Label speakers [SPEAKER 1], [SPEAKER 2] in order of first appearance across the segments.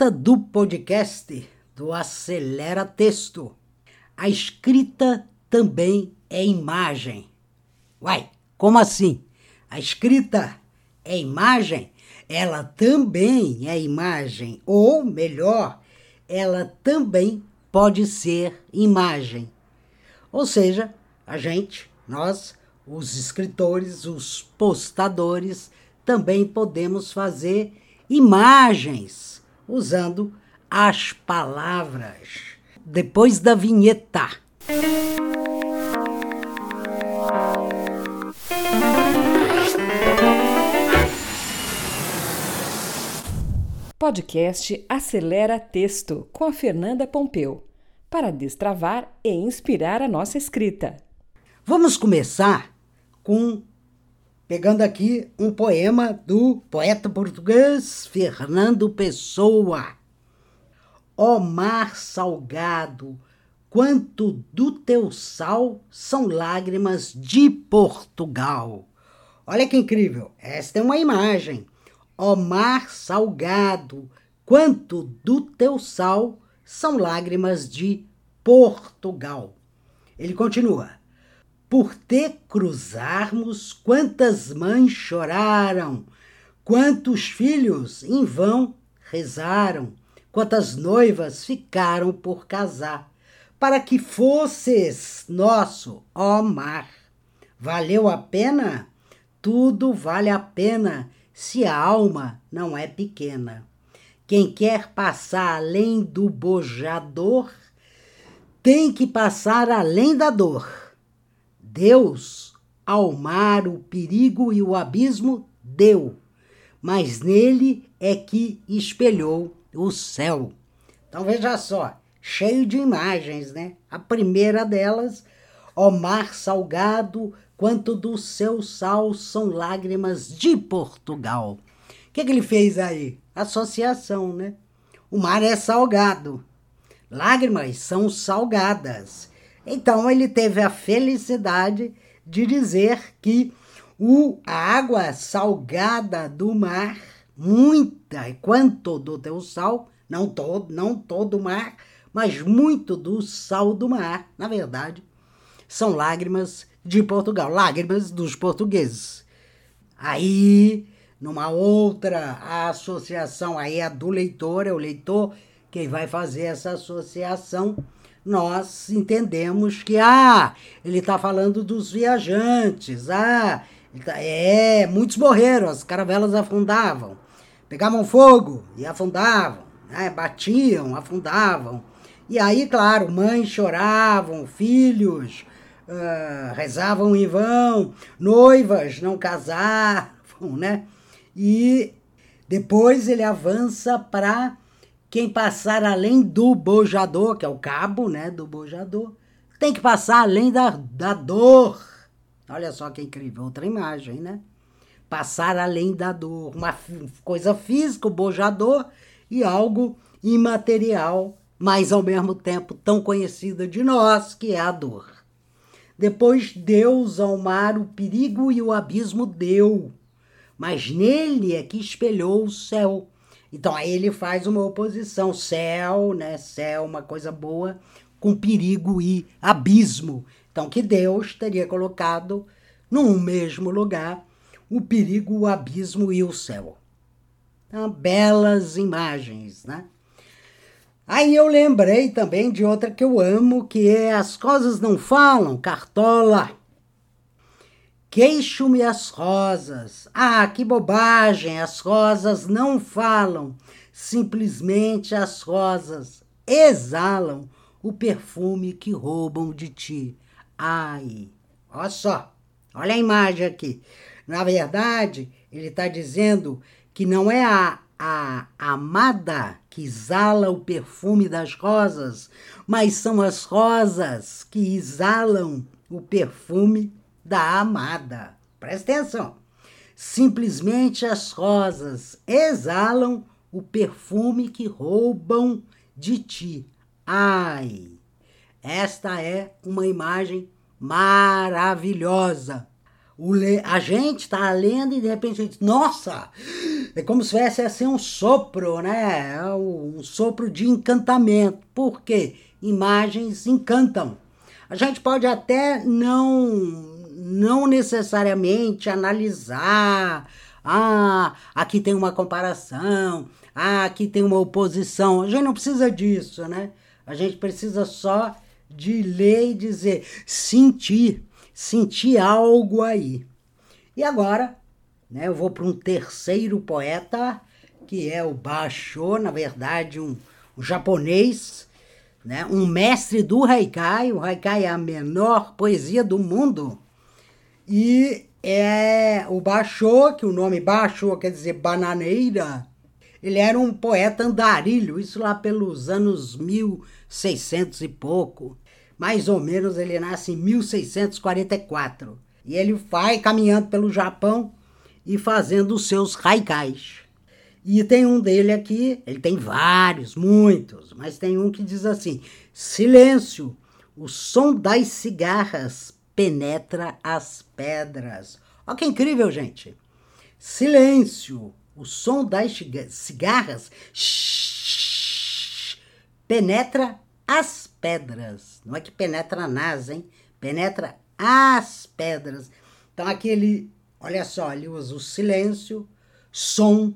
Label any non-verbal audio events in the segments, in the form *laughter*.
[SPEAKER 1] escuta do podcast do Acelera Texto. A escrita também é imagem. Uai, como assim? A escrita é imagem? Ela também é imagem, ou melhor, ela também pode ser imagem. Ou seja, a gente, nós, os escritores, os postadores, também podemos fazer imagens usando as palavras. Depois da vinheta.
[SPEAKER 2] Podcast Acelera Texto com a Fernanda Pompeu para destravar e inspirar a nossa escrita.
[SPEAKER 1] Vamos começar com pegando aqui um poema do poeta português Fernando Pessoa. Ó mar salgado, quanto do teu sal são lágrimas de Portugal. Olha que incrível, esta é uma imagem. Ó mar salgado, quanto do teu sal são lágrimas de Portugal. Ele continua por te cruzarmos, quantas mães choraram, quantos filhos em vão rezaram, quantas noivas ficaram por casar, para que fosses nosso, ó mar. Valeu a pena? Tudo vale a pena se a alma não é pequena. Quem quer passar além do bojador tem que passar além da dor Deus, ao mar, o perigo e o abismo, deu, mas nele é que espelhou o céu. Então veja só, cheio de imagens, né? A primeira delas, ó mar salgado, quanto do seu sal são lágrimas de Portugal. O que, que ele fez aí? Associação, né? O mar é salgado. Lágrimas são salgadas. Então ele teve a felicidade de dizer que o, a água salgada do mar, muita, quanto do teu sal, não todo, não todo o mar, mas muito do sal do mar, na verdade, são lágrimas de Portugal, lágrimas dos portugueses. Aí, numa outra associação, aí é do leitor, é o leitor quem vai fazer essa associação nós entendemos que, ah, ele está falando dos viajantes, ah, tá, é, muitos morreram, as caravelas afundavam, pegavam fogo e afundavam, né, batiam, afundavam. E aí, claro, mães choravam, filhos uh, rezavam em vão, noivas não casavam, né? E depois ele avança para quem passar além do bojador, que é o cabo né, do bojador, tem que passar além da, da dor. Olha só que incrível, outra imagem, né? Passar além da dor. Uma coisa física, o bojador, e algo imaterial, mas ao mesmo tempo tão conhecida de nós, que é a dor. Depois Deus ao mar o perigo e o abismo deu, mas nele é que espelhou o céu então aí ele faz uma oposição, céu, né? Céu, uma coisa boa, com perigo e abismo. Então que Deus teria colocado num mesmo lugar o perigo, o abismo e o céu. Então, belas imagens, né? Aí eu lembrei também de outra que eu amo, que é As Coisas Não Falam, Cartola. Queixo-me as rosas. Ah, que bobagem! As rosas não falam. Simplesmente as rosas exalam o perfume que roubam de ti. Ai, olha só, olha a imagem aqui. Na verdade, ele está dizendo que não é a, a amada que exala o perfume das rosas, mas são as rosas que exalam o perfume da amada. Presta atenção. Simplesmente as rosas exalam o perfume que roubam de ti. Ai, esta é uma imagem maravilhosa. Le... A gente está lendo e de repente a gente, nossa, É como se fosse assim um sopro, né? É um sopro de encantamento. Por quê? Imagens encantam. A gente pode até não não necessariamente analisar, ah, aqui tem uma comparação, ah, aqui tem uma oposição. A gente não precisa disso, né? A gente precisa só de ler e dizer, sentir, sentir algo aí. E agora, né, eu vou para um terceiro poeta, que é o Basho, na verdade, um, um japonês, né, um mestre do haikai. O haikai é a menor poesia do mundo. E é o Basho, que o nome Basho quer dizer bananeira, ele era um poeta andarilho, isso lá pelos anos 1600 e pouco. Mais ou menos ele nasce em 1644. E ele vai caminhando pelo Japão e fazendo os seus haikais. E tem um dele aqui, ele tem vários, muitos, mas tem um que diz assim: Silêncio, o som das cigarras penetra as pedras. Olha que incrível, gente. Silêncio, o som das cigarras penetra as pedras. Não é que penetra nas, hein? Penetra as pedras. Então aqui ele, olha só, ele usa o silêncio, som,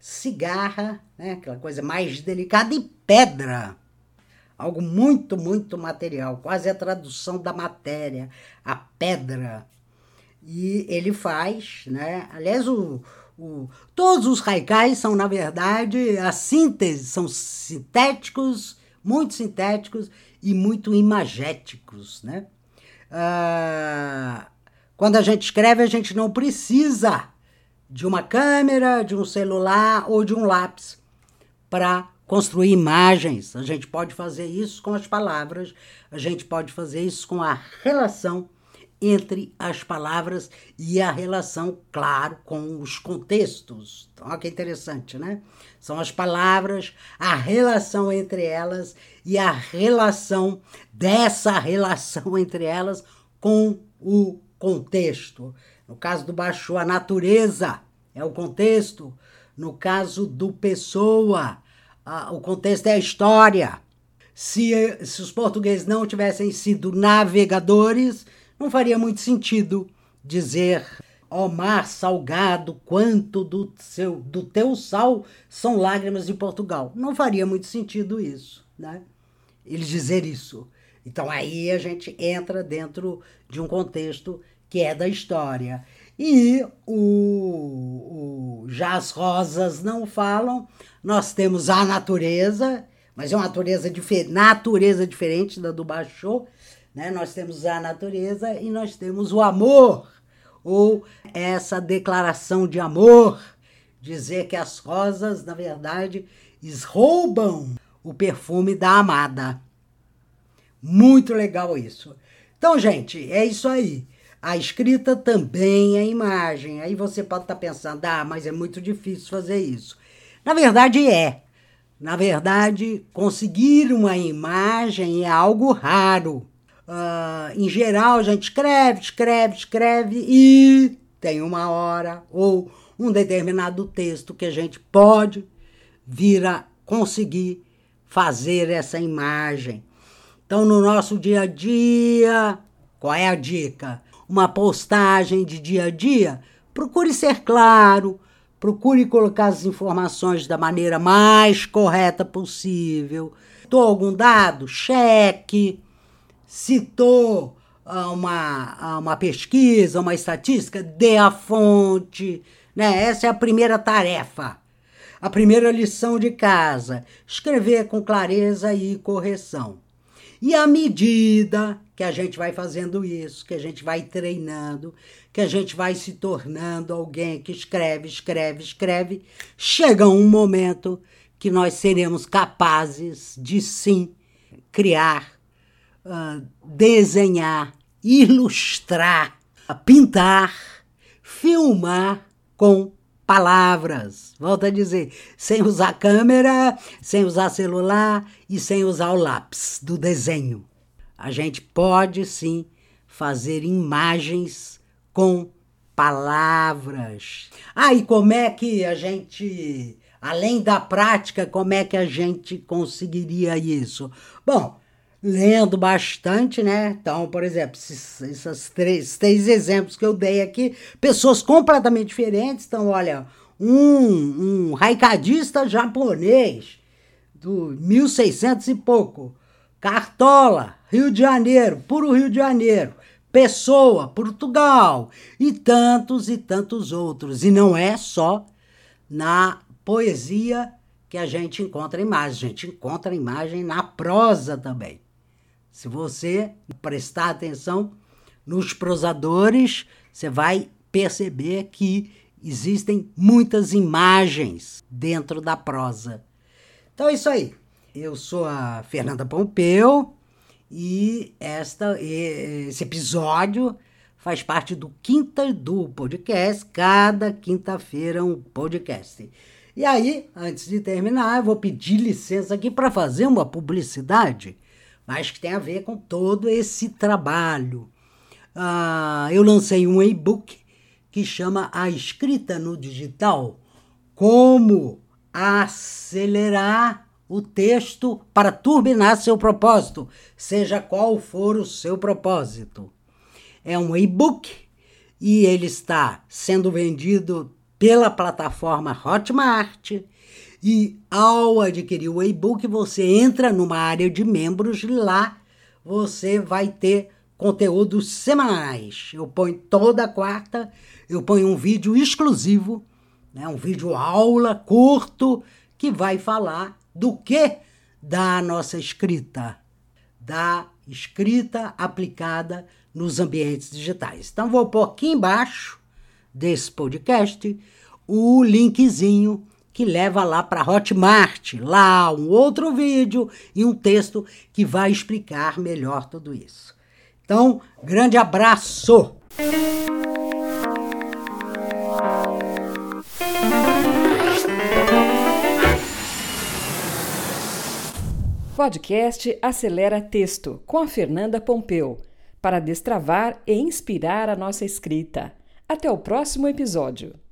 [SPEAKER 1] cigarra, né? aquela coisa mais delicada, e pedra. Algo muito, muito material, quase a tradução da matéria, a pedra. E ele faz, né? Aliás, o, o, todos os haikais são, na verdade, a síntese, são sintéticos, muito sintéticos e muito imagéticos. Né? Ah, quando a gente escreve, a gente não precisa de uma câmera, de um celular ou de um lápis para construir imagens. A gente pode fazer isso com as palavras, a gente pode fazer isso com a relação entre as palavras e a relação, claro, com os contextos. Então, olha que interessante, né? São as palavras, a relação entre elas e a relação dessa relação *laughs* entre elas com o contexto. No caso do Baixo, a natureza é o contexto. No caso do Pessoa, a, o contexto é a história. Se, se os portugueses não tivessem sido navegadores, não faria muito sentido dizer ó mar salgado, quanto do, seu, do teu sal são lágrimas de Portugal. Não faria muito sentido isso, né? Ele dizer isso. Então aí a gente entra dentro de um contexto que é da história. E o, o Já as Rosas Não Falam, nós temos a natureza, mas é uma natureza, difer natureza diferente da do Baixô, né? Nós temos a natureza e nós temos o amor, ou essa declaração de amor, dizer que as rosas, na verdade, roubam o perfume da amada. Muito legal isso. Então, gente, é isso aí. A escrita também é imagem. Aí você pode estar tá pensando, ah, mas é muito difícil fazer isso. Na verdade, é. Na verdade, conseguir uma imagem é algo raro. Uh, em geral, a gente escreve, escreve, escreve e tem uma hora ou um determinado texto que a gente pode vir a conseguir fazer essa imagem. Então, no nosso dia a dia, qual é a dica? Uma postagem de dia a dia, procure ser claro, procure colocar as informações da maneira mais correta possível. Tô algum dado? Cheque citou ah, uma, ah, uma pesquisa, uma estatística, dê a fonte. Né? Essa é a primeira tarefa. A primeira lição de casa: escrever com clareza e correção. E à medida que a gente vai fazendo isso, que a gente vai treinando, que a gente vai se tornando alguém que escreve, escreve, escreve, chega um momento que nós seremos capazes de sim criar uh, desenhar, ilustrar, pintar, filmar com palavras. Volto a dizer, sem usar câmera, sem usar celular e sem usar o lápis do desenho. A gente pode sim fazer imagens com palavras. Ah, e como é que a gente, além da prática, como é que a gente conseguiria isso? Bom, lendo bastante, né? Então, por exemplo, esses, esses três, três exemplos que eu dei aqui, pessoas completamente diferentes. Então, olha, um, um japonês do 1600 e pouco, Cartola, Rio de Janeiro, puro Rio de Janeiro, Pessoa, Portugal e tantos e tantos outros. E não é só na poesia que a gente encontra imagem, a gente encontra imagem na prosa também. Se você prestar atenção nos prosadores, você vai perceber que existem muitas imagens dentro da prosa. Então é isso aí. Eu sou a Fernanda Pompeu e esta, esse episódio faz parte do Quinta do Podcast. Cada quinta-feira um podcast. E aí, antes de terminar, eu vou pedir licença aqui para fazer uma publicidade mas que tem a ver com todo esse trabalho. Ah, eu lancei um e-book que chama A Escrita no Digital: Como acelerar o texto para turbinar seu propósito, seja qual for o seu propósito. É um e-book e ele está sendo vendido pela plataforma Hotmart e ao adquirir o e-book, você entra numa área de membros lá você vai ter conteúdos semanais. Eu ponho toda quarta, eu ponho um vídeo exclusivo, né, um vídeo aula curto que vai falar do que da nossa escrita, da escrita aplicada nos ambientes digitais. Então vou pôr aqui embaixo desse podcast o linkzinho que leva lá para Hotmart, lá um outro vídeo e um texto que vai explicar melhor tudo isso. Então, grande abraço!
[SPEAKER 2] Podcast Acelera Texto com a Fernanda Pompeu para destravar e inspirar a nossa escrita. Até o próximo episódio.